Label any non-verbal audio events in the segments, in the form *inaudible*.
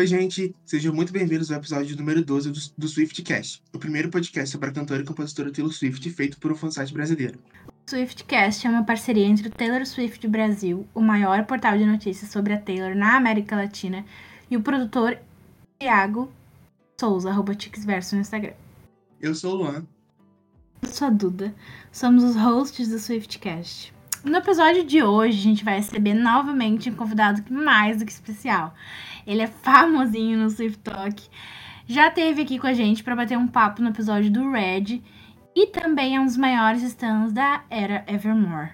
Oi, gente! Sejam muito bem-vindos ao episódio número 12 do, do Swiftcast, o primeiro podcast sobre a cantora e compositora Taylor Swift feito por um fansite brasileiro. O Swiftcast é uma parceria entre o Taylor Swift Brasil, o maior portal de notícias sobre a Taylor na América Latina, e o produtor Thiago Souza, arroba Tixverso no Instagram. Eu sou o Luan. Eu sou a Duda. Somos os hosts do Swiftcast. No episódio de hoje, a gente vai receber novamente um convidado mais do que especial. Ele é famosinho no Swift Talk. Já esteve aqui com a gente para bater um papo no episódio do Red e também é um dos maiores stands da era Evermore.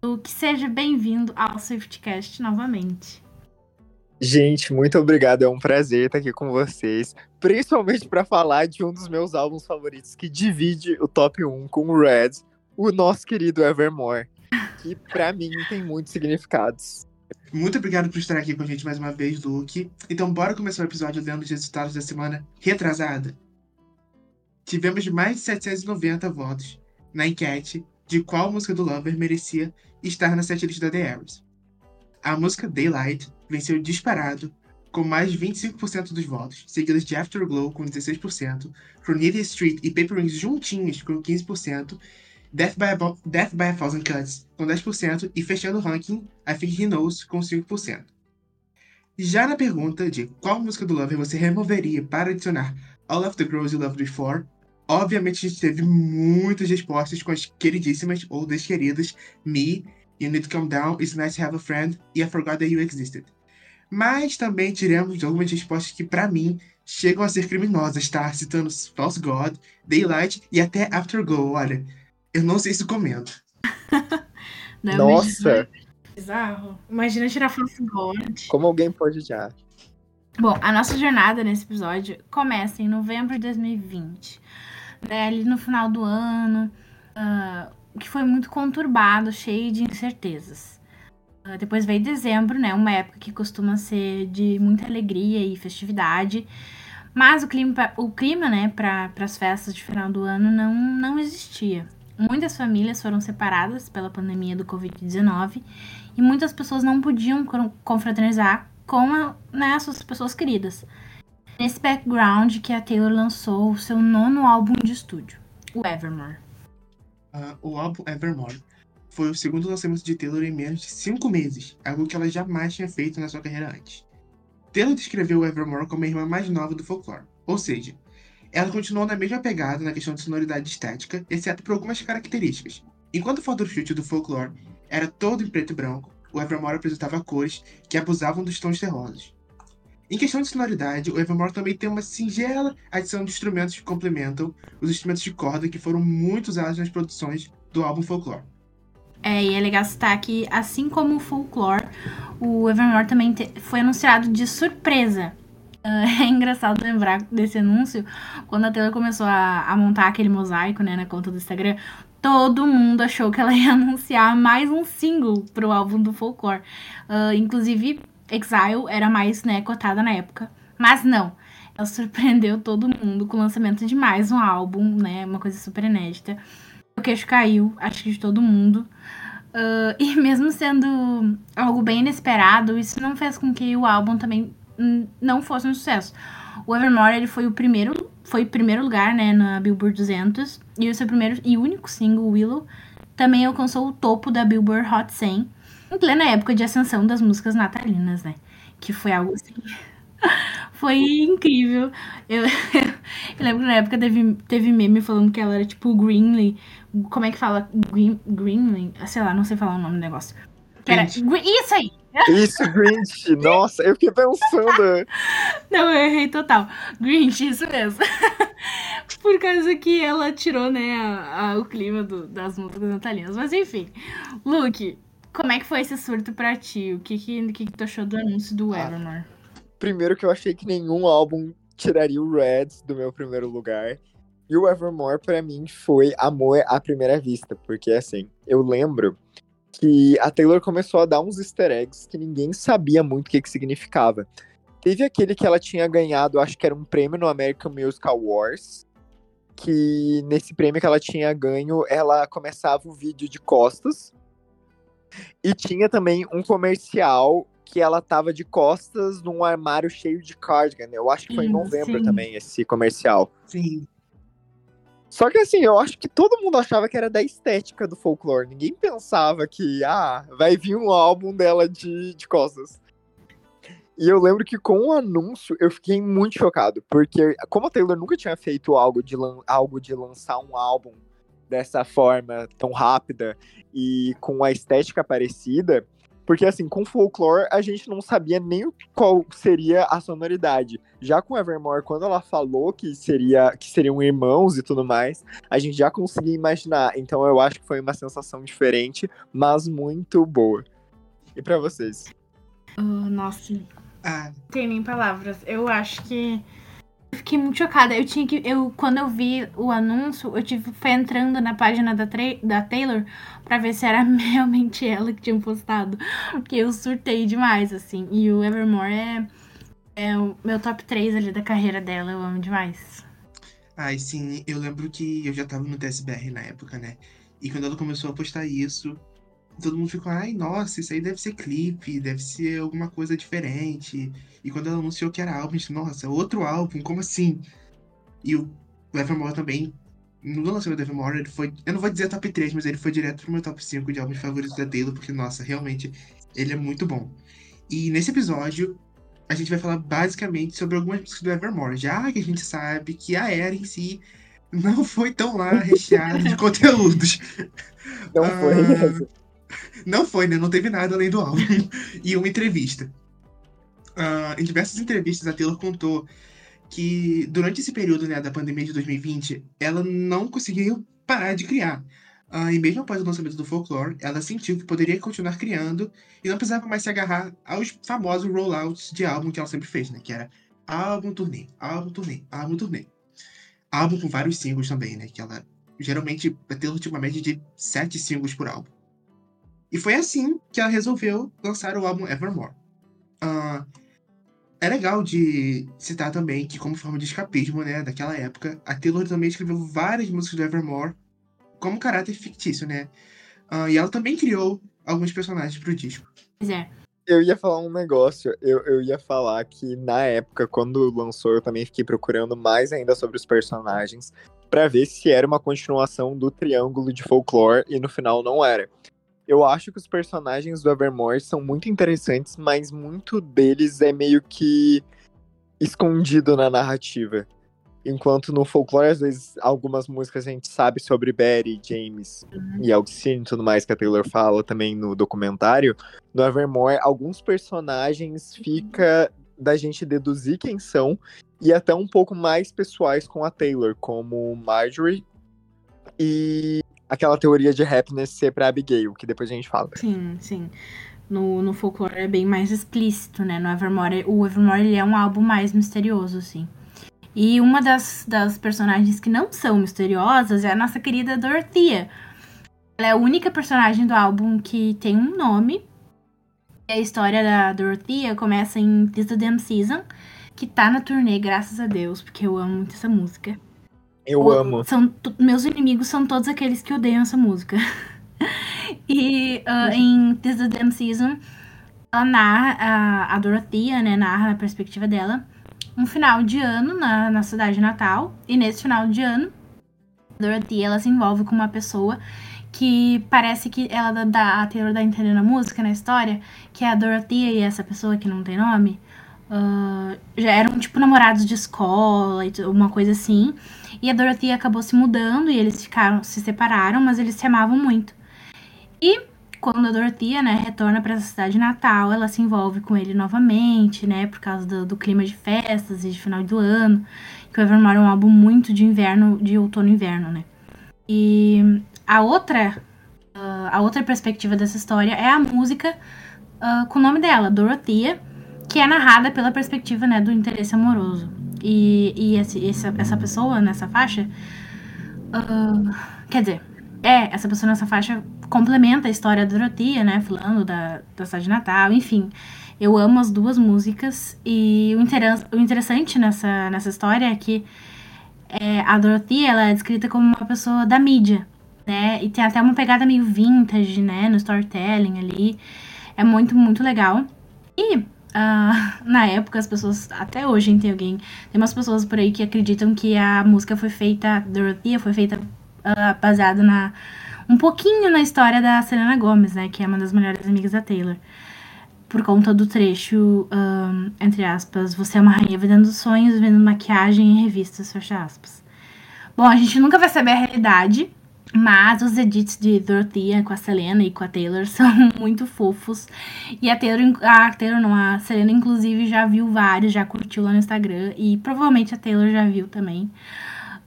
O que seja bem-vindo ao Swiftcast novamente. Gente, muito obrigado. É um prazer estar aqui com vocês, principalmente para falar de um dos meus álbuns favoritos que divide o top 1 com o Red, o nosso querido Evermore, que para mim tem muitos significados. Muito obrigado por estar aqui com a gente mais uma vez, Luke. Então, bora começar o episódio lendo os resultados da semana retrasada. Tivemos mais de 790 votos na enquete de qual música do Lover merecia estar na setlist da The Aries. A música Daylight venceu disparado, com mais de 25% dos votos, seguidas de Afterglow com 16%, Cornelia Street e Paper Rings juntinhos com 15%, Death by, a, Death by a Thousand Cuts com 10% e fechando o ranking, I Think He Knows com 5%. Já na pergunta de qual música do Lover você removeria para adicionar All of the Girls You Loved Before, obviamente a gente teve muitas respostas com as queridíssimas ou desqueridas Me, You Need to Calm Down, It's Nice to Have a Friend e I Forgot That You Existed. Mas também tiramos algumas respostas que, para mim, chegam a ser criminosas, tá? Citando False God, Daylight e até Afterglow. Olha, eu não sei se comento. *laughs* Não, Nossa! Bizarro. Imagina tirar False God. Como alguém pode já? Bom, a nossa jornada nesse episódio começa em novembro de 2020. Né, ali no final do ano, uh, que foi muito conturbado, cheio de incertezas. Uh, depois veio dezembro, né? Uma época que costuma ser de muita alegria e festividade. Mas o clima, o clima né, para as festas de final do ano não, não existia. Muitas famílias foram separadas pela pandemia do Covid-19 e muitas pessoas não podiam confraternizar com a, né, as suas pessoas queridas. Nesse background que a Taylor lançou o seu nono álbum de estúdio, o Evermore. Uh, o álbum Evermore foi o segundo lançamento de Taylor em menos de cinco meses, algo que ela jamais tinha feito na sua carreira antes. Taylor descreveu o Evermore como a irmã mais nova do folclore, ou seja, ela continuou na mesma pegada na questão de sonoridade estética, exceto por algumas características. Enquanto o photoshoot do folklore era todo em preto e branco, o Evermore apresentava cores que abusavam dos tons terrosos. Em questão de sonoridade, o Evermore também tem uma singela adição de instrumentos que complementam os instrumentos de corda que foram muito usados nas produções do álbum Folklore. É, e é legal citar que, assim como o Folklore, o Evermore também foi anunciado de surpresa *laughs* é engraçado lembrar desse anúncio, quando a Taylor começou a, a montar aquele mosaico, né, na conta do Instagram, todo mundo achou que ela ia *laughs* anunciar mais um single pro álbum do Folklore. Uh, inclusive, Exile era mais, né, cotada na época. Mas não, ela surpreendeu todo mundo com o lançamento de mais um álbum, né, uma coisa super inédita. O queixo caiu, acho que de todo mundo. Uh, *laughs* e mesmo sendo algo bem inesperado, isso não fez com que o álbum também não fosse um sucesso. O Evermore ele foi o primeiro, foi primeiro lugar, né, na Billboard 200 e o seu primeiro e único single Willow também alcançou o topo da Billboard Hot 100 em plena época de ascensão das músicas natalinas, né? Que foi algo assim *laughs* foi incrível. Eu, *laughs* eu, lembro que na época teve, teve meme falando que ela era tipo Greenly. Como é que fala? Green, Greenly? Sei lá, não sei falar o nome do negócio. Que era, isso aí! Isso, Grinch. Nossa, eu fiquei pensando. *laughs* Não, eu errei total. Grinch, isso mesmo. *laughs* Por causa que ela tirou, né, a, a, o clima do, das músicas natalinas. Mas enfim. Luke, como é que foi esse surto pra ti? O que que, que, que tu achou do anúncio do ah, Evermore? Primeiro que eu achei que nenhum álbum tiraria o Red do meu primeiro lugar. E o Evermore, para mim, foi amor à primeira vista. Porque, assim, eu lembro que a Taylor começou a dar uns easter eggs que ninguém sabia muito o que, que significava. Teve aquele que ela tinha ganhado, acho que era um prêmio no American Music Awards, que nesse prêmio que ela tinha ganho, ela começava o vídeo de costas. E tinha também um comercial que ela tava de costas num armário cheio de cardigan. Eu acho que foi em novembro sim. também esse comercial. Sim. Só que assim, eu acho que todo mundo achava que era da estética do folclore. Ninguém pensava que, ah, vai vir um álbum dela de, de costas. E eu lembro que com o anúncio eu fiquei muito chocado, porque como a Taylor nunca tinha feito algo de, algo de lançar um álbum dessa forma tão rápida e com a estética parecida, porque assim, com folklore a gente não sabia nem qual seria a sonoridade. Já com Evermore, quando ela falou que seria que seriam irmãos e tudo mais, a gente já conseguia imaginar. Então eu acho que foi uma sensação diferente, mas muito boa. E pra vocês? Ah, nossa, Ah, não tem nem palavras. Eu acho que. Fiquei muito chocada. Eu tinha que. Eu, quando eu vi o anúncio, eu tive foi entrando na página da, da Taylor pra ver se era *laughs* realmente ela que tinha postado. Porque eu surtei demais, assim. E o Evermore é, é o meu top 3 ali da carreira dela. Eu amo demais. ai, sim, eu lembro que eu já tava no TSBR na época, né? E quando ela começou a postar isso, todo mundo ficou, ai, nossa, isso aí deve ser clipe, deve ser alguma coisa diferente. E quando ela anunciou que era álbum, a gente, nossa, outro álbum, como assim? E o Evermore também, no lançamento do Evermore, ele foi, eu não vou dizer top 3, mas ele foi direto pro meu top 5 de álbuns favoritos da Taylor, porque, nossa, realmente, ele é muito bom. E nesse episódio, a gente vai falar basicamente sobre algumas músicas do Evermore, já que a gente sabe que a era em si não foi tão lá recheada de *laughs* conteúdos. Não foi essa. Não foi, né? Não teve nada além do álbum. e uma entrevista. Ah, em diversas entrevistas, a Taylor contou que durante esse período né, da pandemia de 2020, ela não conseguiu parar de criar. Ah, e mesmo após o lançamento do Folklore, ela sentiu que poderia continuar criando e não precisava mais se agarrar aos famosos rollouts de álbum que ela sempre fez, né? Que era álbum turnê, álbum turnê, álbum turnê. Álbum com vários singles também, né? Que ela geralmente tinha uma média de sete singles por álbum. E foi assim que ela resolveu lançar o álbum Evermore. Ah, é legal de citar também que, como forma de escapismo, né, daquela época, a Taylor também escreveu várias músicas do Evermore como caráter fictício, né? Ah, e ela também criou alguns personagens pro disco. Pois é. Eu ia falar um negócio, eu, eu ia falar que na época, quando lançou, eu também fiquei procurando mais ainda sobre os personagens pra ver se era uma continuação do Triângulo de Folklore e no final não era. Eu acho que os personagens do Evermore são muito interessantes, mas muito deles é meio que escondido na narrativa. Enquanto no folclore, às vezes, algumas músicas a gente sabe sobre Betty, James e Alcine e tudo mais que a Taylor fala também no documentário. No Evermore, alguns personagens fica da gente deduzir quem são e até um pouco mais pessoais com a Taylor, como Marjorie e aquela teoria de happiness ser pra Abigail, que depois a gente fala. Sim, sim. No, no folclore é bem mais explícito, né? No Evermore, o Evermore ele é um álbum mais misterioso, assim. E uma das, das personagens que não são misteriosas é a nossa querida Dorothea. Ela é a única personagem do álbum que tem um nome. A história da Dorothea começa em This the Damn Season, que tá na turnê, graças a Deus, porque eu amo muito essa música. Eu O- amo. São, meus inimigos são todos aqueles que odeiam essa música. *laughs* e ah, em This is the Damn Season, ela narra, a, a Dorothea, né, narra na perspectiva dela, um final de ano na, na cidade natal. E nesse final de ano, a Dorothea, ela se envolve com uma pessoa que parece que ela dá- dá, a Taylor dá a entender na música, na história, que é a Dorothea e essa pessoa que não tem nome, ah, já eram tipo namorados de escola, uma coisa assim. E a Dorothea acabou se mudando e eles ficaram, se separaram, mas eles se amavam muito. E quando a Dorothea, né, retorna para essa cidade natal, ela se envolve com ele novamente, né, por causa do, do clima de festas e de final do ano. Que o Evermore é um álbum muito de inverno, de outono e inverno, né. E a outra, ah, a outra perspectiva dessa história é a música ah, com o nome dela, Dorothea, que é narrada pela perspectiva, né, do interesse amoroso. E, e esse, essa, essa pessoa nessa faixa. ah, quer dizer, é, essa pessoa nessa faixa complementa a história da Dorothea, né? Falando da, da cidade de Natal, enfim. Eu amo as duas músicas. E o, o interessante nessa, nessa história é que é, a Dorothea ela é descrita como uma pessoa da mídia, né? E tem até uma pegada meio vintage, né? No storytelling ali. É muito, muito legal. E uh, na época as pessoas, até hoje tem alguém, tem umas pessoas por aí que acreditam que a música foi feita, Dorothea foi feita uh, baseada na um pouquinho na história da Selena Gomez, né, que é uma das melhores amigas da Taylor. Por conta do trecho, um, entre aspas, você é uma rainha vendendo sonhos, vendo maquiagem em revistas, fecha aspas. Bom, a gente nunca vai saber a realidade, mas os edits de Dorothea com a Selena e com a Taylor *laughs* são muito fofos. E a Taylor, a Taylor não, a Selena inclusive já viu vários, já curtiu lá no Instagram. E provavelmente a Taylor já viu também.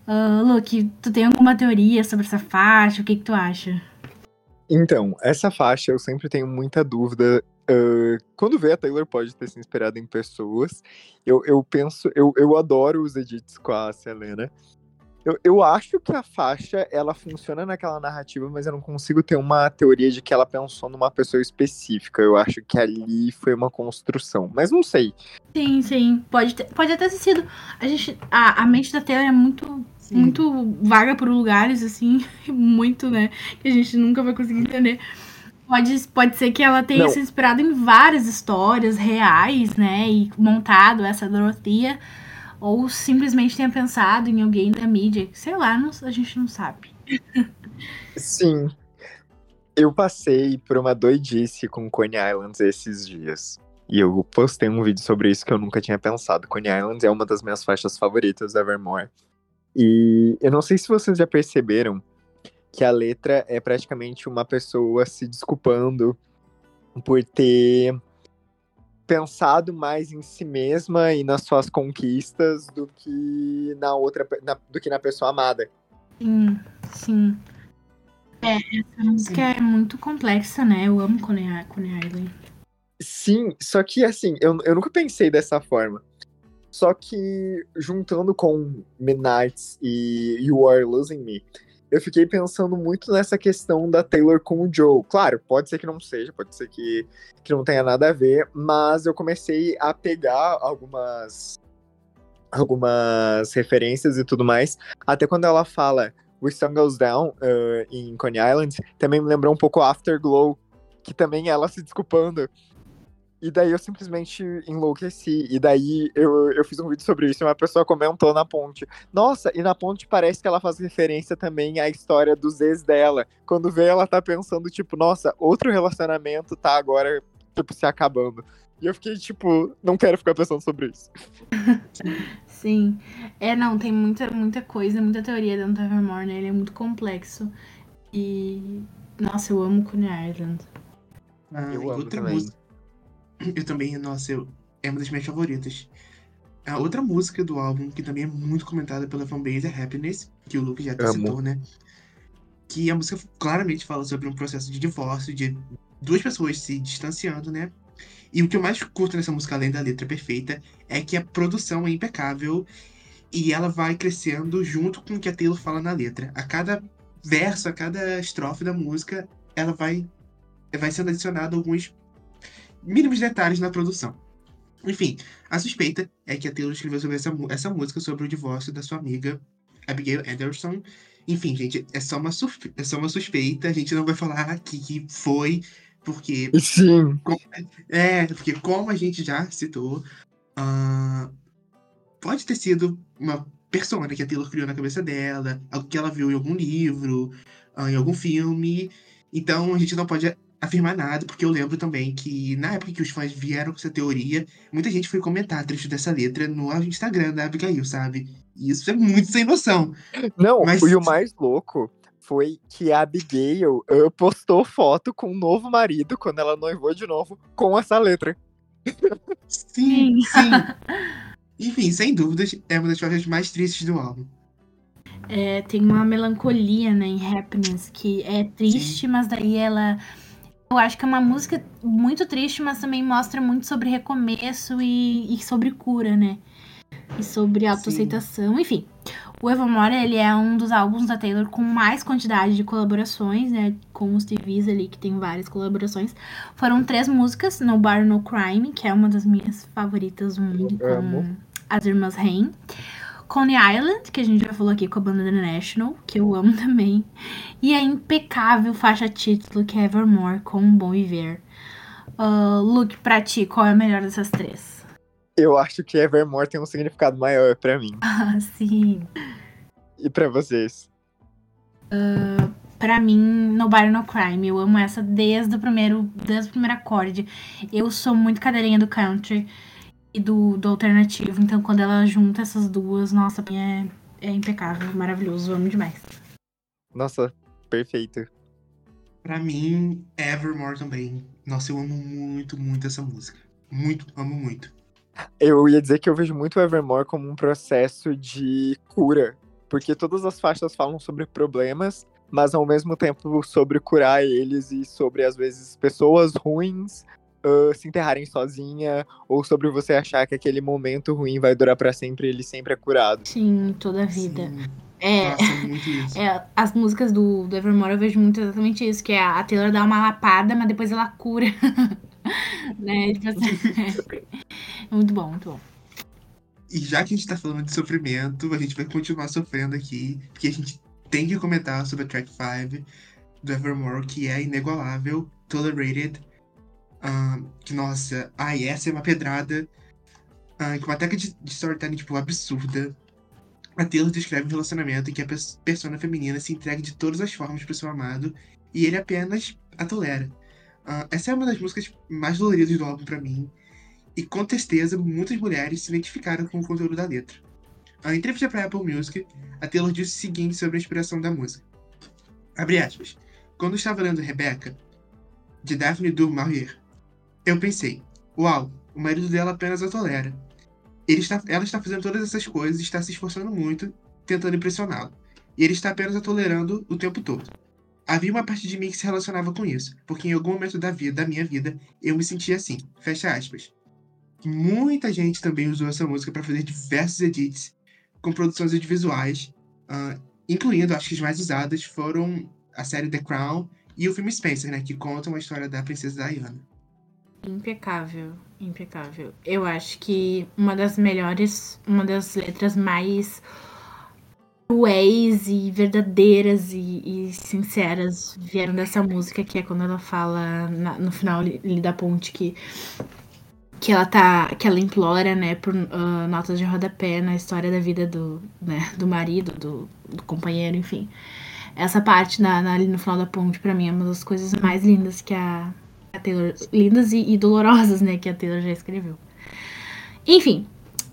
Uh, Luke, tu tem alguma teoria sobre essa faixa? O que, que tu acha? Então, essa faixa eu sempre tenho muita dúvida. Uh, quando vê a Taylor pode ter se inspirado em pessoas. Eu, eu penso, eu, eu adoro os edits com a Selena. Eu, eu acho que a faixa, ela funciona naquela narrativa, mas eu não consigo ter uma teoria de que ela pensou numa pessoa específica. Eu acho que ali foi uma construção, mas não sei. Sim, sim. Pode, ter, pode até ter sido. A, gente, a, a mente da Taylor é muito Sim. muito vaga por lugares, assim, *laughs* muito, né? Que a gente nunca vai conseguir entender. Pode, pode ser que ela tenha Não. se inspirado em várias histórias reais, né? E montado essa Dorothea ou simplesmente tenha pensado em alguém da mídia, sei lá, não, a gente não sabe. Sim. Eu passei por uma doidice com Coney Islands esses dias. E eu postei um vídeo sobre isso que eu nunca tinha pensado. Coney Islands é uma das minhas faixas favoritas da Evermore. E eu não sei se vocês já perceberam que a letra é praticamente uma pessoa se desculpando por ter pensado mais em si mesma e nas suas conquistas do que na outra na, do que na pessoa amada. Sim, sim. É, essa música é muito complexa, né? Eu amo Coney Island. Sim, só que assim, eu, eu nunca pensei dessa forma. Só que juntando com Midnights e You Are Losing Me, eu fiquei pensando muito nessa questão da Taylor com o Joe. Claro, pode ser que não seja, pode ser que, que não tenha nada a ver, mas eu comecei a pegar algumas algumas referências e tudo mais. Até quando ela fala We Sun Goes Down uh, em Coney Island, também me lembrou um pouco Afterglow, que também ela se desculpando e daí eu simplesmente enlouqueci. E daí eu, eu fiz um vídeo sobre isso e uma pessoa comentou na ponte. Nossa, e na ponte parece que ela faz referência também à história dos ex dela. Quando vê, ela tá pensando, tipo, nossa, outro relacionamento tá agora, tipo, se acabando. E eu fiquei, tipo, não quero ficar pensando sobre isso. *laughs* Sim. É, não, tem muita, muita coisa, muita teoria dentro do Evermore, né? Ele é muito complexo. E. Nossa, eu amo Coney Island. Ah, eu amo outra também. música eu também, nossa, eu, é uma das minhas favoritas. A outra música do álbum, que também é muito comentada pela fanbase, é Happiness, que o Luke já Amo. citou, né? Que a música claramente fala sobre um processo de divórcio, de duas pessoas se distanciando, né? E o que eu mais curto nessa música, além da letra perfeita, é que a produção é impecável e ela vai crescendo junto com o que a Taylor fala na letra. A cada verso, a cada estrofe da música, ela vai, vai sendo adicionado alguns mínimos detalhes na produção. Enfim, a suspeita é que a Taylor escreveu sobre essa, essa música sobre o divórcio da sua amiga Abigail Anderson. Enfim, gente, é só uma, é só uma suspeita, a gente não vai falar aqui que foi, porque. Sim. é, porque como a gente já citou, uh, pode ter sido uma persona que a Taylor criou na cabeça dela, algo que ela viu em algum livro, uh, em algum filme. Então a gente não pode afirmar nada, porque eu lembro também que na época que os fãs vieram com essa teoria, muita gente foi comentar trecho dessa letra no Instagram da Abigail, sabe? E isso é muito sem noção. Não, Mas... e o mais louco foi que a Abigail uh, postou foto com um novo marido quando ela noivou de novo com essa letra. Sim, sim. *laughs* Enfim, sem dúvidas, é uma das faixas mais tristes do álbum. É, tem uma melancolia, né, em Happiness, que é triste, Sim. mas daí ela eu acho que é uma música muito triste, mas também mostra muito sobre recomeço e, e sobre cura, né? E sobre autoaceitação, enfim. O Evermore, ele é um dos álbuns da Taylor com mais quantidade de colaborações, né? Com os TVs ali, que tem várias colaborações. Foram três músicas, No Bar, No Crime, que é uma das minhas favoritas do mundo, com as irmãs Rain. Coney Island, que a gente já falou aqui com a banda The National, que eu amo *laughs* também. E a impecável faixa título, que é Evermore, com um bom viver. Uh, Luke, pra ti, qual é a melhor dessas três? Eu acho que Evermore tem um significado maior pra mim. *laughs* Ah, sim. E pra vocês? Uh, pra mim, Nobody No Crime. Eu amo essa desde o primeiro, desde o primeiro acorde. Eu sou muito cadeirinha do country e do, do alternativo. Então, quando ela junta essas duas, nossa, é, é impecável, maravilhoso. Amo demais. Nossa, perfeito. Pra mim, Evermore também. Nossa, eu amo muito, muito essa música. Muito, amo muito. Eu ia dizer que eu vejo muito Evermore como um processo de cura. Porque todas as faixas falam sobre problemas, mas ao mesmo tempo sobre curar eles e sobre, às vezes, pessoas ruins uh, se enterrarem sozinha, ou sobre você achar que aquele momento ruim vai durar para sempre e ele sempre é curado. Sim, toda a vida. Sim. É, Nossa, muito isso. *laughs* é, as músicas do, do Evermore eu vejo muito exatamente isso, que é a Taylor dá uma lapada, mas depois ela cura. *laughs* né? Tipo assim, é muito bom, muito bom. E já que a gente tá falando de sofrimento, a gente vai continuar sofrendo aqui, porque a gente tem que comentar sobre a track 5 do Evermore, que é inigualável, Tolerated. Ah, que, nossa, ai, essa é uma pedrada. ah, com uma técnica de, de storytelling, tipo, absurda. A Taylor descreve um relacionamento em que a pers- persona feminina se entrega de todas as formas pro seu amado e ele apenas a tolera. Ah, essa é uma das músicas mais doloridas do álbum pra mim. E com certeza muitas mulheres se identificaram com o conteúdo da letra. Em entrevista para Apple Music, a Taylor disse o seguinte sobre a inspiração da música. Abre aspas. Quando estava lendo Rebecca, de Daphne du Maurier, eu pensei, uau, o marido dela apenas a tolera. Ele está, ela está fazendo todas essas coisas está se esforçando muito, tentando impressioná-lo. E ele está apenas a tolerando o tempo todo. Havia uma parte de mim que se relacionava com isso, porque em algum momento da vida, da minha vida, eu me sentia assim. Fecha aspas. Muita gente também usou essa música para fazer diversos edits com produções audiovisuais, ah, incluindo, acho que as mais usadas foram a série The Crown e o filme Spencer, né, que contam a história da princesa Diana. Impecável, impecável. Eu acho que uma das melhores, uma das letras mais cruéis e verdadeiras e, e sinceras vieram dessa música, que é quando ela fala na- no final ali da ponte que que ela tá que ela implora né por ah, notas de rodapé na história da vida do né, do marido do, do companheiro enfim essa parte na, na- ali no final da ponte pra mim é uma das coisas mais lindas que a, a Taylor lindas e, e dolorosas né que a Taylor já escreveu enfim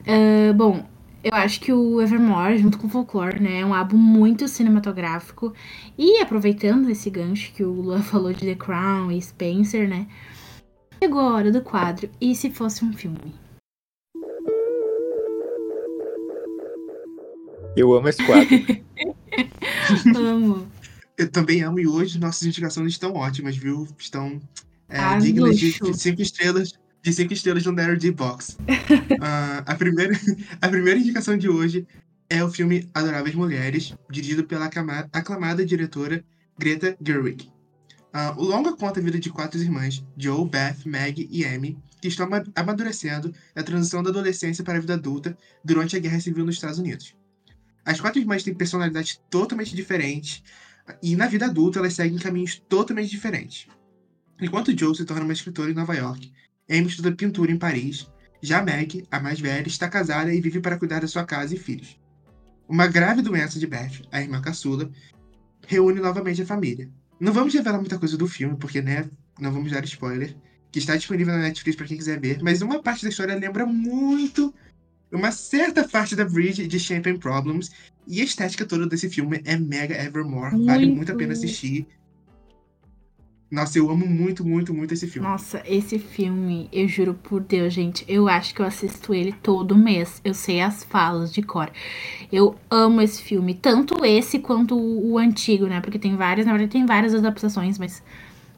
ah, bom eu acho que o Evermore, junto com o Folklore, né, é um álbum muito cinematográfico. E aproveitando esse gancho que o Luan falou de The Crown e Spencer, né, chegou a hora do quadro E se fosse um filme? Eu amo esse quadro. *laughs* Amo. Eu também amo e hoje nossas indicações estão ótimas, viu? Estão é, Ah, dignas de luxo. 5 estrelas de cinco estrelas no Nerd Box. *laughs* Ah, a, primeira, a primeira indicação de hoje é o filme Adoráveis Mulheres, dirigido pela aclama- aclamada diretora Greta Gerwig. Ah, o longa conta a vida de quatro irmãs, Joe, Beth, Meg e Amy, que estão ama- amadurecendo na transição da adolescência para a vida adulta durante a Guerra Civil nos Estados Unidos. As quatro irmãs têm personalidades totalmente diferentes e na vida adulta elas seguem caminhos totalmente diferentes. Enquanto Joe se torna uma escritora em Nova York, Amy estuda pintura em Paris, já Meg, a mais velha, está casada e vive para cuidar da sua casa e filhos. Uma grave doença de Beth, a irmã caçula, reúne novamente a família. Não vamos revelar muita coisa do filme, porque, né, não vamos dar spoiler, que está disponível na Netflix para quem quiser ver, mas uma parte da história lembra muito uma certa parte da Bridge de Champagne Problems, e a estética toda desse filme é mega Evermore, vale Muito. muito a pena assistir. Nossa, eu amo muito, muito, muito esse filme. Nossa, esse filme, eu juro por Deus, gente, eu acho que eu assisto ele todo mês. Eu sei as falas de cor. Eu amo esse filme, tanto esse quanto o, o antigo, né? Porque tem várias, na verdade tem várias adaptações, mas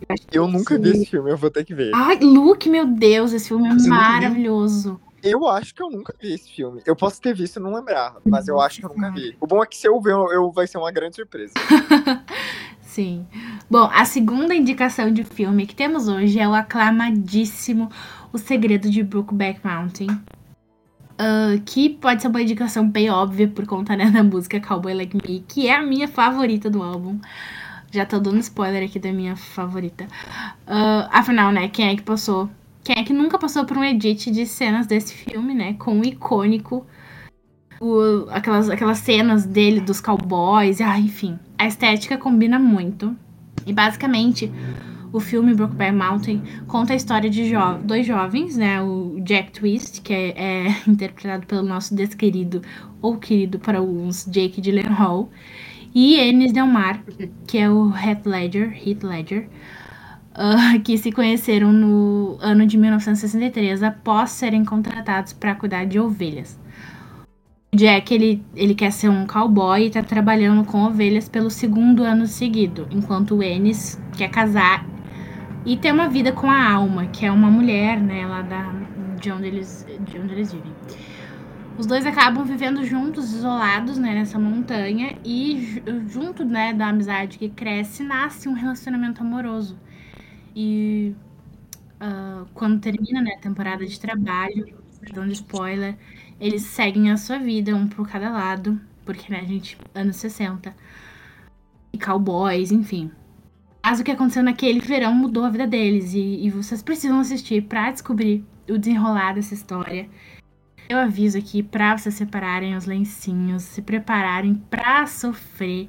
acho que Eu nunca vi esse- filme, eu vou ter que ver. Ai, Luke, meu Deus, esse filme é Você maravilhoso. Eu acho que eu nunca vi esse filme. Eu posso ter visto e não lembrar, mas eu acho que eu nunca vi. O bom é que se eu ver, eu, eu- vai ser uma grande surpresa. *laughs* Sim. Bom, a segunda indicação de filme que temos hoje é o aclamadíssimo O Segredo de Brookback Mountain. Ah, que pode ser uma indicação bem óbvia por conta né, da música Cowboy Like Me, que é a minha favorita do álbum. Já tô dando spoiler aqui da minha favorita. Uh, afinal, né, quem é que passou? Quem é que nunca passou por um edit de cenas desse filme, né? Com o icônico. O, aquelas, aquelas cenas dele, dos cowboys, ah, enfim. A estética combina muito. E basicamente, o filme Brokeback Mountain conta a história de jo dois jovens, né? O Jack Twist, que é, é *laughs* interpretado pelo nosso desquerido, ou querido para alguns, Jake Gyllenhaal, e Ennis Delmar, que é o Heath Ledger, Heath Ledger, uh, que se conheceram no ano de 1963 após serem contratados para cuidar de ovelhas. Jack, ele, ele quer ser um cowboy e está trabalhando com ovelhas pelo segundo ano seguido, enquanto Ennis quer casar e ter uma vida com a Alma, que é uma mulher, né, lá da, de, onde eles, de onde eles vivem. Os dois acabam vivendo juntos, isolados, né, nessa montanha, e junto, né, da amizade que cresce, nasce um relacionamento amoroso. E uh, quando termina, né, a temporada de trabalho, dando spoiler, eles seguem a sua vida, um por cada lado, porque, né, gente, anos 60, e cowboys, enfim. Mas o que aconteceu naquele verão mudou a vida deles e, e vocês precisam assistir para descobrir o desenrolar dessa história. Eu aviso aqui para vocês separarem os lencinhos, se prepararem para sofrer.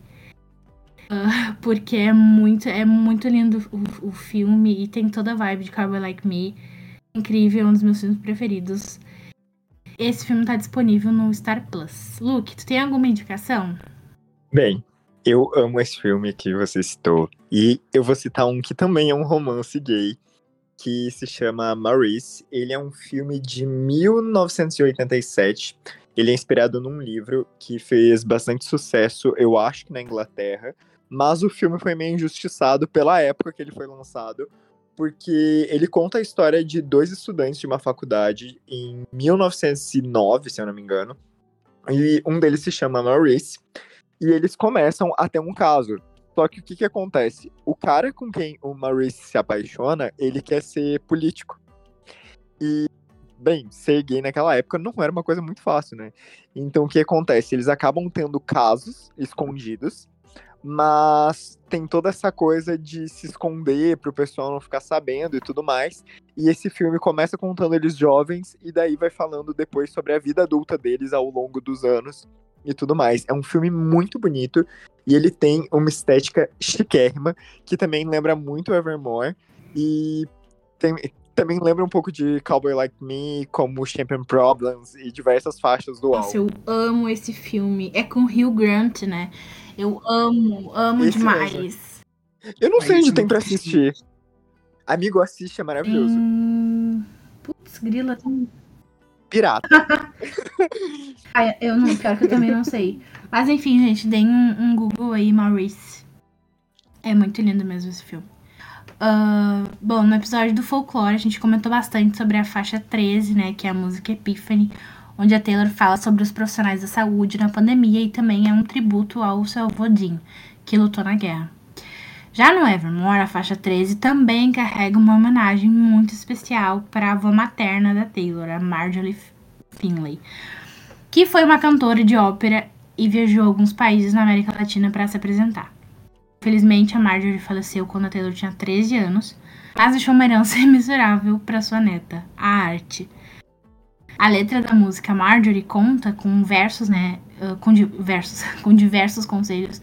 Uh, porque é muito, é muito lindo o, o, filme e tem toda a vibe de Cowboy Like Me. Incrível, é um dos meus filmes preferidos. Esse filme tá disponível no Star Plus. Luke, tu tem alguma indicação? Bem, eu amo esse filme que você citou. E eu vou citar um que também é um romance gay, que se chama Maurice. Ele é um filme de 1987. Ele é inspirado num livro que fez bastante sucesso, eu acho que na Inglaterra. Mas o filme foi meio injustiçado pela época que ele foi lançado, porque ele conta a história de dois estudantes de uma faculdade em 1909, se eu não me engano. E um deles se chama Maurice e eles começam a ter um caso. Só que o que, que acontece? O cara com quem o Maurice se apaixona, ele quer ser político. E, bem, ser gay naquela época não era uma coisa muito fácil, né? Então o que acontece? Eles acabam tendo casos escondidos, mas tem toda essa coisa de se esconder para o pessoal não ficar sabendo e tudo mais. E esse filme começa contando eles jovens e daí vai falando depois sobre a vida adulta deles ao longo dos anos e tudo mais. É um filme muito bonito e ele tem uma estética chiquérrima que também lembra muito Evermore e tem, também lembra um pouco de Cowboy Like Me, como Champion Problems e diversas faixas do Nossa, álbum. eu amo esse filme. É com Hugh Grant, né? Eu amo, amo esse demais. Mesmo. Eu não sei onde tem pra assistir. Amigo, assiste, é maravilhoso. Hum... Putz, grila, tem pirata. *laughs* ah, eu não, pior que eu também não sei. Mas enfim, gente, deem um, um, Google aí, Maurice. É muito lindo mesmo esse filme. Uh, bom, no episódio do Folklore, a gente comentou bastante sobre a faixa 13, né? Que é a música Epiphany, onde a Taylor fala sobre os profissionais da saúde na pandemia e também é um tributo ao seu avô que lutou na guerra. Já no Evermore, a faixa 13 também carrega uma homenagem muito especial para a avó materna da Taylor, a Marjorie Finlay, que foi uma cantora de ópera e viajou a alguns países na América Latina para se apresentar. Infelizmente, a Marjorie faleceu quando a Taylor tinha 13 anos, mas deixou uma herança *laughs* imensurável para sua neta, a arte. A letra da música Marjorie conta com versos, né, com, versos, *laughs* com diversos conselhos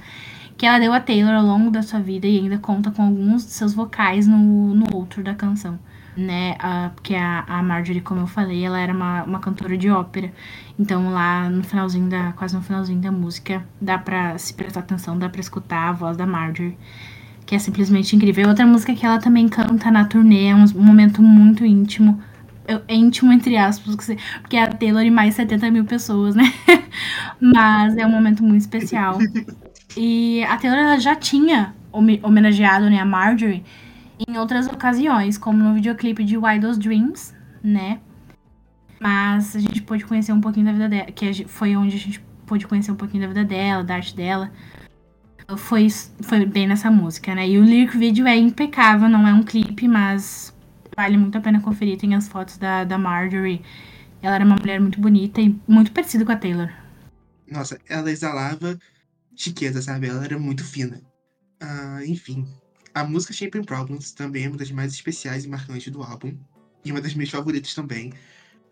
que ela deu a Taylor ao longo da sua vida e ainda conta com alguns de seus vocais no, no outro da canção. Né, a, porque a, a Marjorie, como eu falei, ela era uma, uma cantora de ópera. Então lá no finalzinho da. quase no finalzinho da música, dá pra se prestar atenção, dá pra escutar a voz da Marjorie. Que é simplesmente incrível. Outra música que ela também canta na turnê, é um momento muito íntimo. É íntimo, entre aspas, porque é a Taylor e mais 70 mil pessoas, né? *laughs* Mas é um momento muito especial. E a Taylor já tinha homenageado né, a Marjorie em outras ocasiões, como no videoclipe de Wildest Dreams, né? Mas a gente pôde conhecer um pouquinho da vida dela, que foi onde a gente pôde conhecer um pouquinho da vida dela, da arte dela. Foi, foi bem nessa música, né? E o lyric video é impecável, não é um clipe, mas vale muito a pena conferir. Tem as fotos da, da Marjorie. Ela era uma mulher muito bonita e muito parecida com a Taylor. Nossa, ela exalava chiqueza, sabe? Ela era muito fina. Uh, enfim, a música Shaping Problems também é uma das mais especiais e marcantes do álbum, e uma das minhas favoritas também.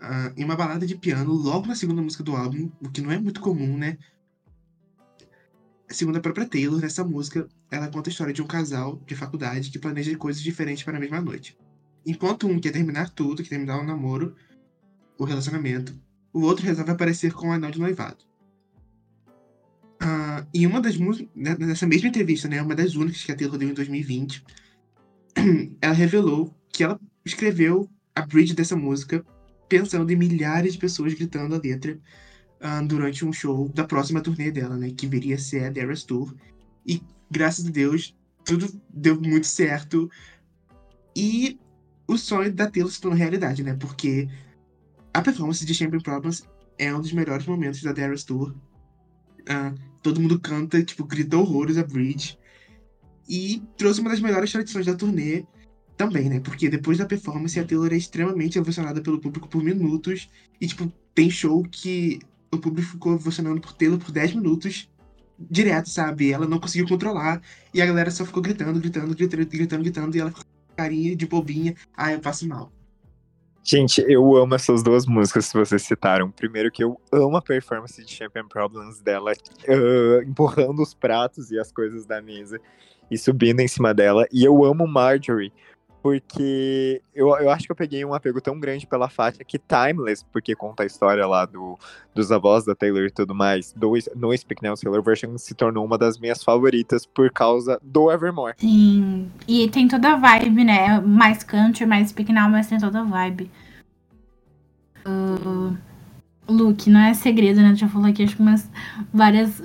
Uh, em uma balada de piano, logo na segunda música do álbum, o que não é muito comum, né? Segundo a própria Taylor, nessa música, ela conta a história de um casal de faculdade que planeja coisas diferentes para a mesma noite. Enquanto um quer terminar tudo, quer terminar o namoro, o relacionamento, o outro resolve aparecer com o um anel de noivado. Uh, e uma das né, nessa mesma entrevista, né, uma das únicas que a Taylor deu em 2020, *clears throat* ela revelou que ela escreveu a bridge dessa música pensando em milhares de pessoas gritando a letra uh, durante um show da próxima turnê dela, né, que viria a ser a Dara's Tour. E graças a Deus, tudo deu muito certo. E o sonho da Taylor se tornou realidade, né? Porque a performance de Champion Problems é um dos melhores momentos da Dara's Tour. Uh, todo mundo canta, tipo, grita horrores a Bridge. E trouxe uma das melhores tradições da turnê também, né? Porque depois da performance, a Taylor é extremamente ovacionada pelo público por minutos. E, tipo, tem show que o público ficou ovacionando por Taylor por 10 minutos direto, sabe? Ela não conseguiu controlar. E a galera só ficou gritando, gritando, gritando, gritando, gritando. E ela ficou carinha de bobinha. Ah, eu passo mal. Gente, eu amo essas duas músicas que vocês citaram. Primeiro que eu amo a performance de Champion Problems dela, uh, empurrando os pratos e as coisas da mesa e subindo em cima dela. E eu amo Marjorie, porque eu, eu acho que eu peguei um apego tão grande pela faixa que Timeless, porque conta a história lá do, dos avós da Taylor e tudo mais, do, no Speak Now Taylor Version se tornou uma das minhas favoritas por causa do Evermore. Sim, e tem toda a vibe, né? Mais country, mais Speak Now, mas tem toda a vibe. Uh, Luke, não é segredo, né? Já falou aqui acho que umas várias,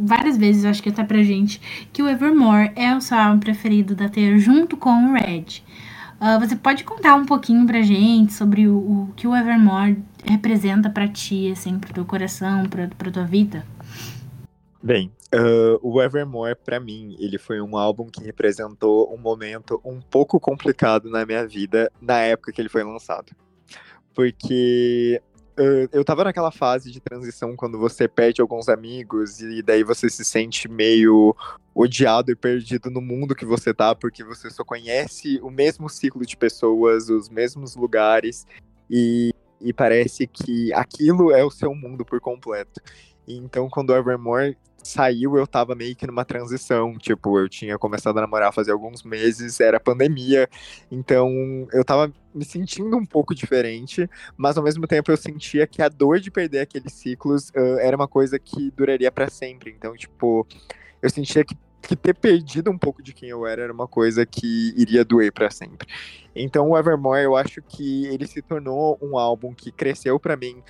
várias vezes, acho que até pra gente, que o Evermore é o seu álbum preferido da Taylor junto com o Red. Uh, você pode contar um pouquinho pra gente sobre o, o que o Evermore representa para ti, assim, pro teu coração, pra, pra tua vida? Bem, uh, o Evermore, para mim, ele foi um álbum que representou um momento um pouco complicado na minha vida na época que ele foi lançado. Porque eu tava naquela fase de transição quando você perde alguns amigos e daí você se sente meio odiado e perdido no mundo que você tá, porque você só conhece o mesmo ciclo de pessoas, os mesmos lugares, e, e parece que aquilo é o seu mundo por completo. Então, quando o Evermore saiu, eu tava meio que numa transição. Tipo, eu tinha começado a namorar fazia alguns meses, era pandemia, então eu tava me sentindo um pouco diferente, mas ao mesmo tempo eu sentia que a dor de perder aqueles ciclos uh, era uma coisa que duraria para sempre. Então, tipo, eu sentia que que ter perdido um pouco de quem eu era era uma coisa que iria doer para sempre. Então, o Evermore, eu acho que ele se tornou um álbum que cresceu para mim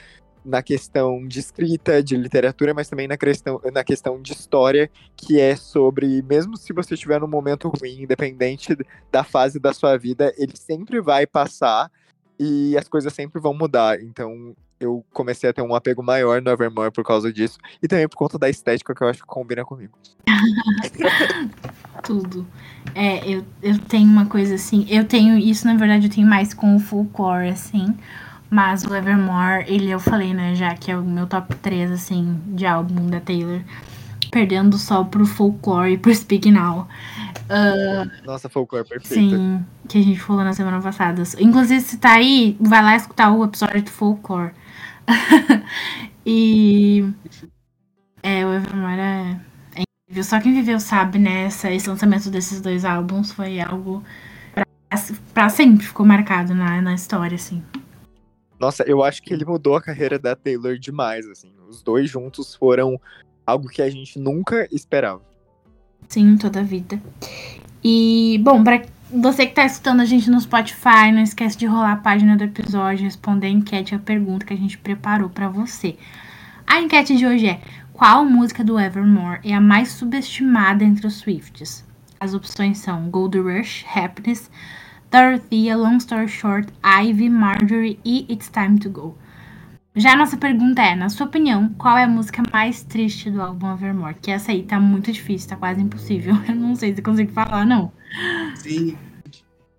na questão de escrita, de literatura, mas também na questão, na questão de história, que é sobre, mesmo se você estiver num momento ruim, independente da fase da sua vida, ele sempre vai passar e as coisas sempre vão mudar. Então, eu comecei a ter um apego maior no Evermore por causa disso, e também por conta da estética que eu acho que combina comigo. *laughs* Tudo. É, eu, eu tenho uma coisa assim, eu tenho isso, na verdade, eu tenho mais com o full core, assim. Mas o Evermore, ele eu falei, né, já que é o meu top 3, assim, de álbum da Taylor. Perdendo só pro Folklore e pro Speak Now. Uh, Nossa, Folklore, perfeito. Sim, que a gente falou na semana passada. Inclusive, se tá aí, vai lá escutar o episódio do Folklore. *laughs* e. É, o Evermore é, é incrível. Só quem viveu sabe, né? Esse lançamento desses dois álbuns foi algo pra, pra sempre ficou marcado na, na história, assim. Nossa, eu acho que ele mudou a carreira da Taylor demais, assim. Os dois juntos foram algo que a gente nunca esperava. Sim, toda a vida. E, bom, pra você que tá escutando a gente no Spotify, não esquece de rolar a página do episódio, responder a enquete, a pergunta que a gente preparou para você. A enquete de hoje é: qual música do Evermore é a mais subestimada entre os Swifts? As opções são Gold Rush, Happiness, Dorothea, Long Story Short, Ivy, Marjorie e It's Time to Go. Já a nossa pergunta é, na sua opinião, qual é a música mais triste do álbum Evermore? Que essa aí tá muito difícil, tá quase impossível. *laughs* Eu não sei se consigo falar, não. Sim.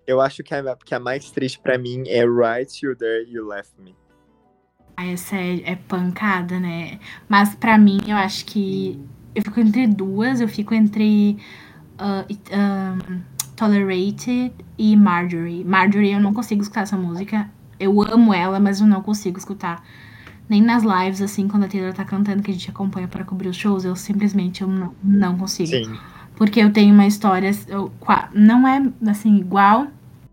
Eu acho que a, que a mais triste para mim é Right You There You Left Me. Ah, essa é, é pancada, né? Mas para mim, eu acho que eu fico entre duas. Eu fico entre uh, it- um, Tolerated e Marjorie. Marjorie, eu não consigo escutar essa música. Eu amo ela, mas eu não consigo escutar. Nem nas lives, assim, quando a Taylor tá cantando, que a gente acompanha para cobrir os shows, eu simplesmente eu não, não consigo. Sim. Porque eu tenho uma história, eu, não é assim igual,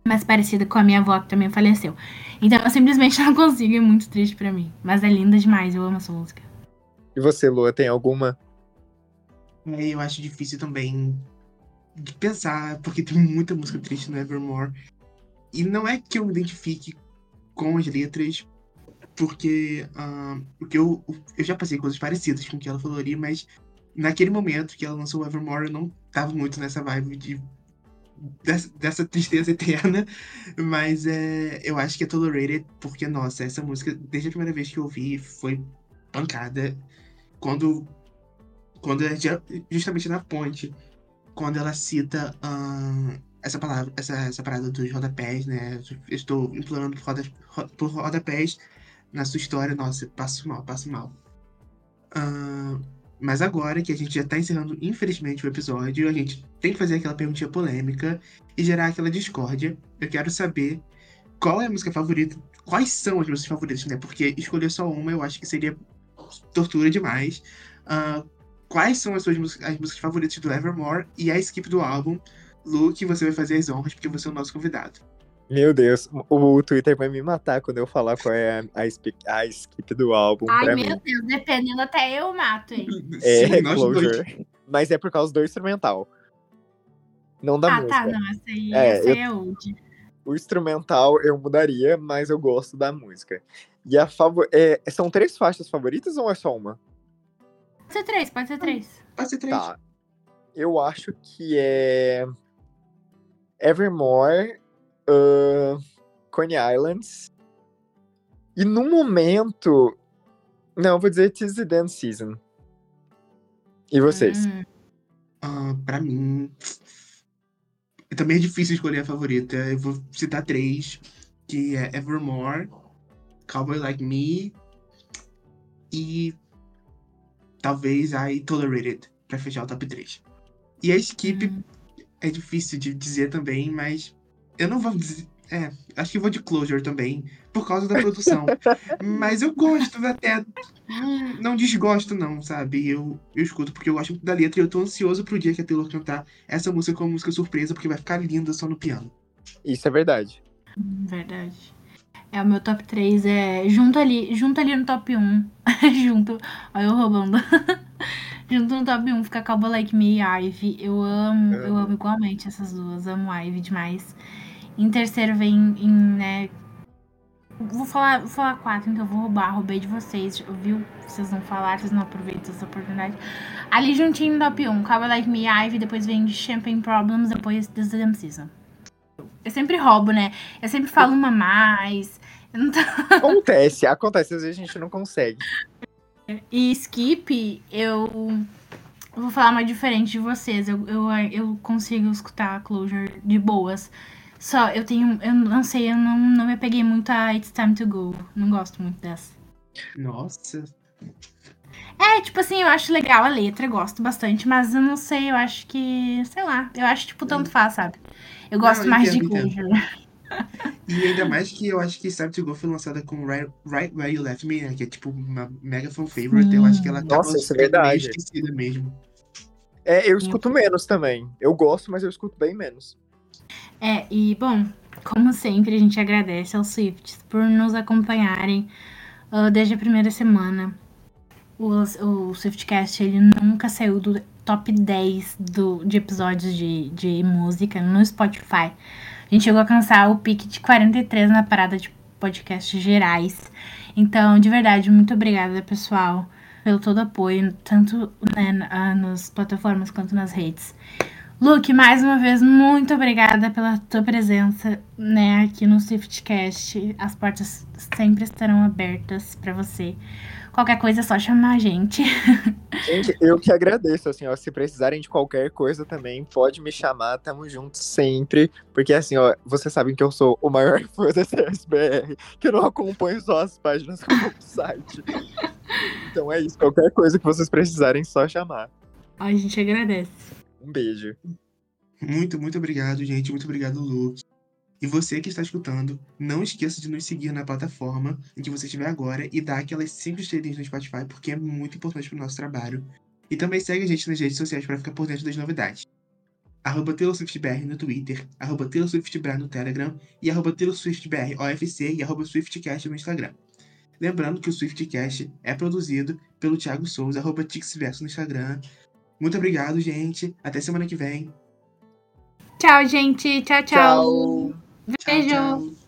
mas parecida com a minha avó que também faleceu. Então eu simplesmente *laughs* não consigo, é muito triste pra mim. Mas é linda demais, eu amo essa música. E você, Lua, tem alguma? É, eu acho difícil também de pensar, porque tem muita música triste no Evermore. E não é que eu me identifique com as letras, porque, ah, porque eu, eu já passei coisas parecidas com o que ela falaria, mas naquele momento que ela lançou o Evermore, eu não tava muito nessa vibe de dessa, dessa tristeza eterna, *laughs* mas é, eu acho que é Tolerated, porque, nossa, essa música, desde a primeira vez que eu ouvi, foi pancada. Quando, quando é justamente na ponte, quando ela cita ahn, essa palavra, essa, essa parada dos rodapés, né? Estou implorando por, roda, ro- por rodapés na sua história, nossa, passo mal, passo mal. Ahn, mas agora que a gente já tá encerrando, infelizmente, o episódio, a gente tem que fazer aquela perguntinha polêmica e gerar aquela discórdia. Eu quero saber qual é a música favorita, quais são as músicas favoritas, né? Porque escolher só uma eu acho que seria tortura demais. Ah, quais são as suas músicas, as músicas favoritas do Evermore e a skip do álbum? Luke, você vai fazer as honras porque você é o nosso convidado. Meu Deus, o Twitter vai me matar quando eu falar qual é a, a, a skip do álbum Ai, pra meu mim. Deus, dependendo até eu mato, hein? *laughs* É Sim, nós dois. Closure. Mas é por causa do instrumental. Não da ah, música. tá, não, essa aí, É, essa eu- é old. O instrumental eu mudaria, mas eu gosto da música. E a favor... é, são três faixas favoritas ou é só uma? Pode ser três, pode ser três. Pode ser três. Tá. Eu acho que é. Evermore, ahn, Coney Islands. E no momento. Não, eu vou dizer Tis the Dance Season. E vocês? Hum, Ah, pra mim. Também é difícil escolher a favorita. Eu vou citar três: que é Evermore, Cowboy Like Me e talvez a Tolerated, pra fechar o top 3. E a Skip hum. é difícil de dizer também, mas eu não vou dizer. É, acho que vou de Closure também, por causa da produção. *laughs* mas eu gosto até. Hum, não desgosto, não, sabe? Eu, eu escuto porque eu gosto muito da letra e eu tô ansioso pro dia que a Taylor cantar essa música como música surpresa, porque vai ficar linda só no piano. Isso é verdade. Verdade. É, o meu top 3 é junto ali, junto ali no top 1. *laughs* junto. Olha eu roubando. *laughs* junto no top 1 fica Cowboy Like Me e Ivy. Eu amo, eu Amo. igualmente essas duas. Amo Ivy demais. Em terceiro vem em, né. Vou falar, vou falar quatro, então eu vou roubar, roubei de vocês. Viu? Vocês não falaram, vocês não aproveitam essa oportunidade. Ali juntinho no top 1, Cowboy Like Me, Ivy, depois vem Champagne Problems, depois This Damn Season. Eu sempre roubo, né? Eu sempre falo uma mais. Tô- *laughs* Acontece, acontece, às vezes a gente não consegue. E skip, eu vou falar mais diferente de vocês. Eu, eu, eu consigo escutar a Closure de boas. Só, eu tenho. Eu não sei, eu não, não me peguei muito a It's Time to Go. Não gosto muito dessa. Nossa. É, tipo assim, eu acho legal a letra, gosto bastante, mas eu não sei, eu acho que. Sei lá, eu acho, tipo, tanto faz, sabe? Eu gosto Não, eu mais entendo, de entendo. E ainda mais que eu acho que Start to Go foi lançada com Right, right Where You Left Me, né? Que é tipo uma mega fan favorite. Eu acho que ela tava Nossa, isso é verdade. esquecida mesmo. É, eu escuto menos também. Eu gosto, mas eu escuto bem menos. É, e bom, como sempre, a gente agradece aos Swifts por nos acompanharem ah, desde a primeira semana. O, o Swiftcast ele nunca saiu do top 10 do, de episódios de, de música no Spotify. A gente chegou a alcançar o pique de 43 na parada de podcasts gerais. Então, de verdade, muito obrigada, pessoal, pelo todo apoio, tanto né, na- nas plataformas quanto nas redes. Luke, mais uma vez, muito obrigada pela tua presença, né, aqui no Swiftcast. As portas sempre estarão abertas pra você. Qualquer coisa é só chamar a gente. *laughs* Gente, eu que agradeço, assim, ó, se precisarem de qualquer coisa também, pode me chamar, tamo juntos sempre, porque assim, ó, vocês sabem que eu sou o maior *laughs* fã da CSBR, que eu não acompanho só as páginas *laughs* como o site. Então é isso, qualquer coisa que vocês precisarem, só chamar. A gente agradece. Um beijo. Muito, muito obrigado, gente. Muito obrigado, Luke. E você que está escutando, não esqueça de nos seguir na plataforma em que você estiver agora e dar aquelas 5 estrelinhas no Spotify, porque é muito importante para o nosso trabalho. E também segue a gente nas redes sociais para ficar por dentro das novidades. Arroba TaylorSwiftBR no Twitter, arroba TaylorSwiftBR no Telegram e arroba TaylorSwiftBR OFC e arroba SwiftCast no Instagram. Lembrando que o SwiftCast é produzido pelo Thiago Souza, arroba TixVerso no Instagram. Muito obrigado, gente. Até semana que vem. Tchau, gente. Tchau, tchau. Tchau. Beijo. Tchau, tchau.